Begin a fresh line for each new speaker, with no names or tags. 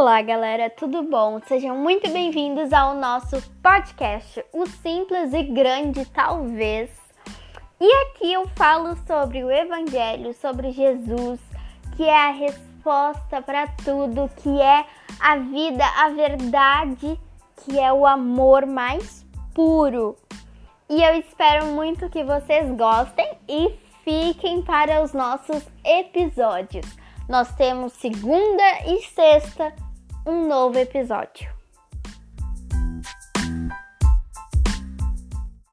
Olá, galera, tudo bom? Sejam muito bem-vindos ao nosso podcast, o Simples e Grande Talvez. E aqui eu falo sobre o Evangelho, sobre Jesus, que é a resposta para tudo, que é a vida, a verdade, que é o amor mais puro. E eu espero muito que vocês gostem e fiquem para os nossos episódios. Nós temos segunda e sexta um novo episódio.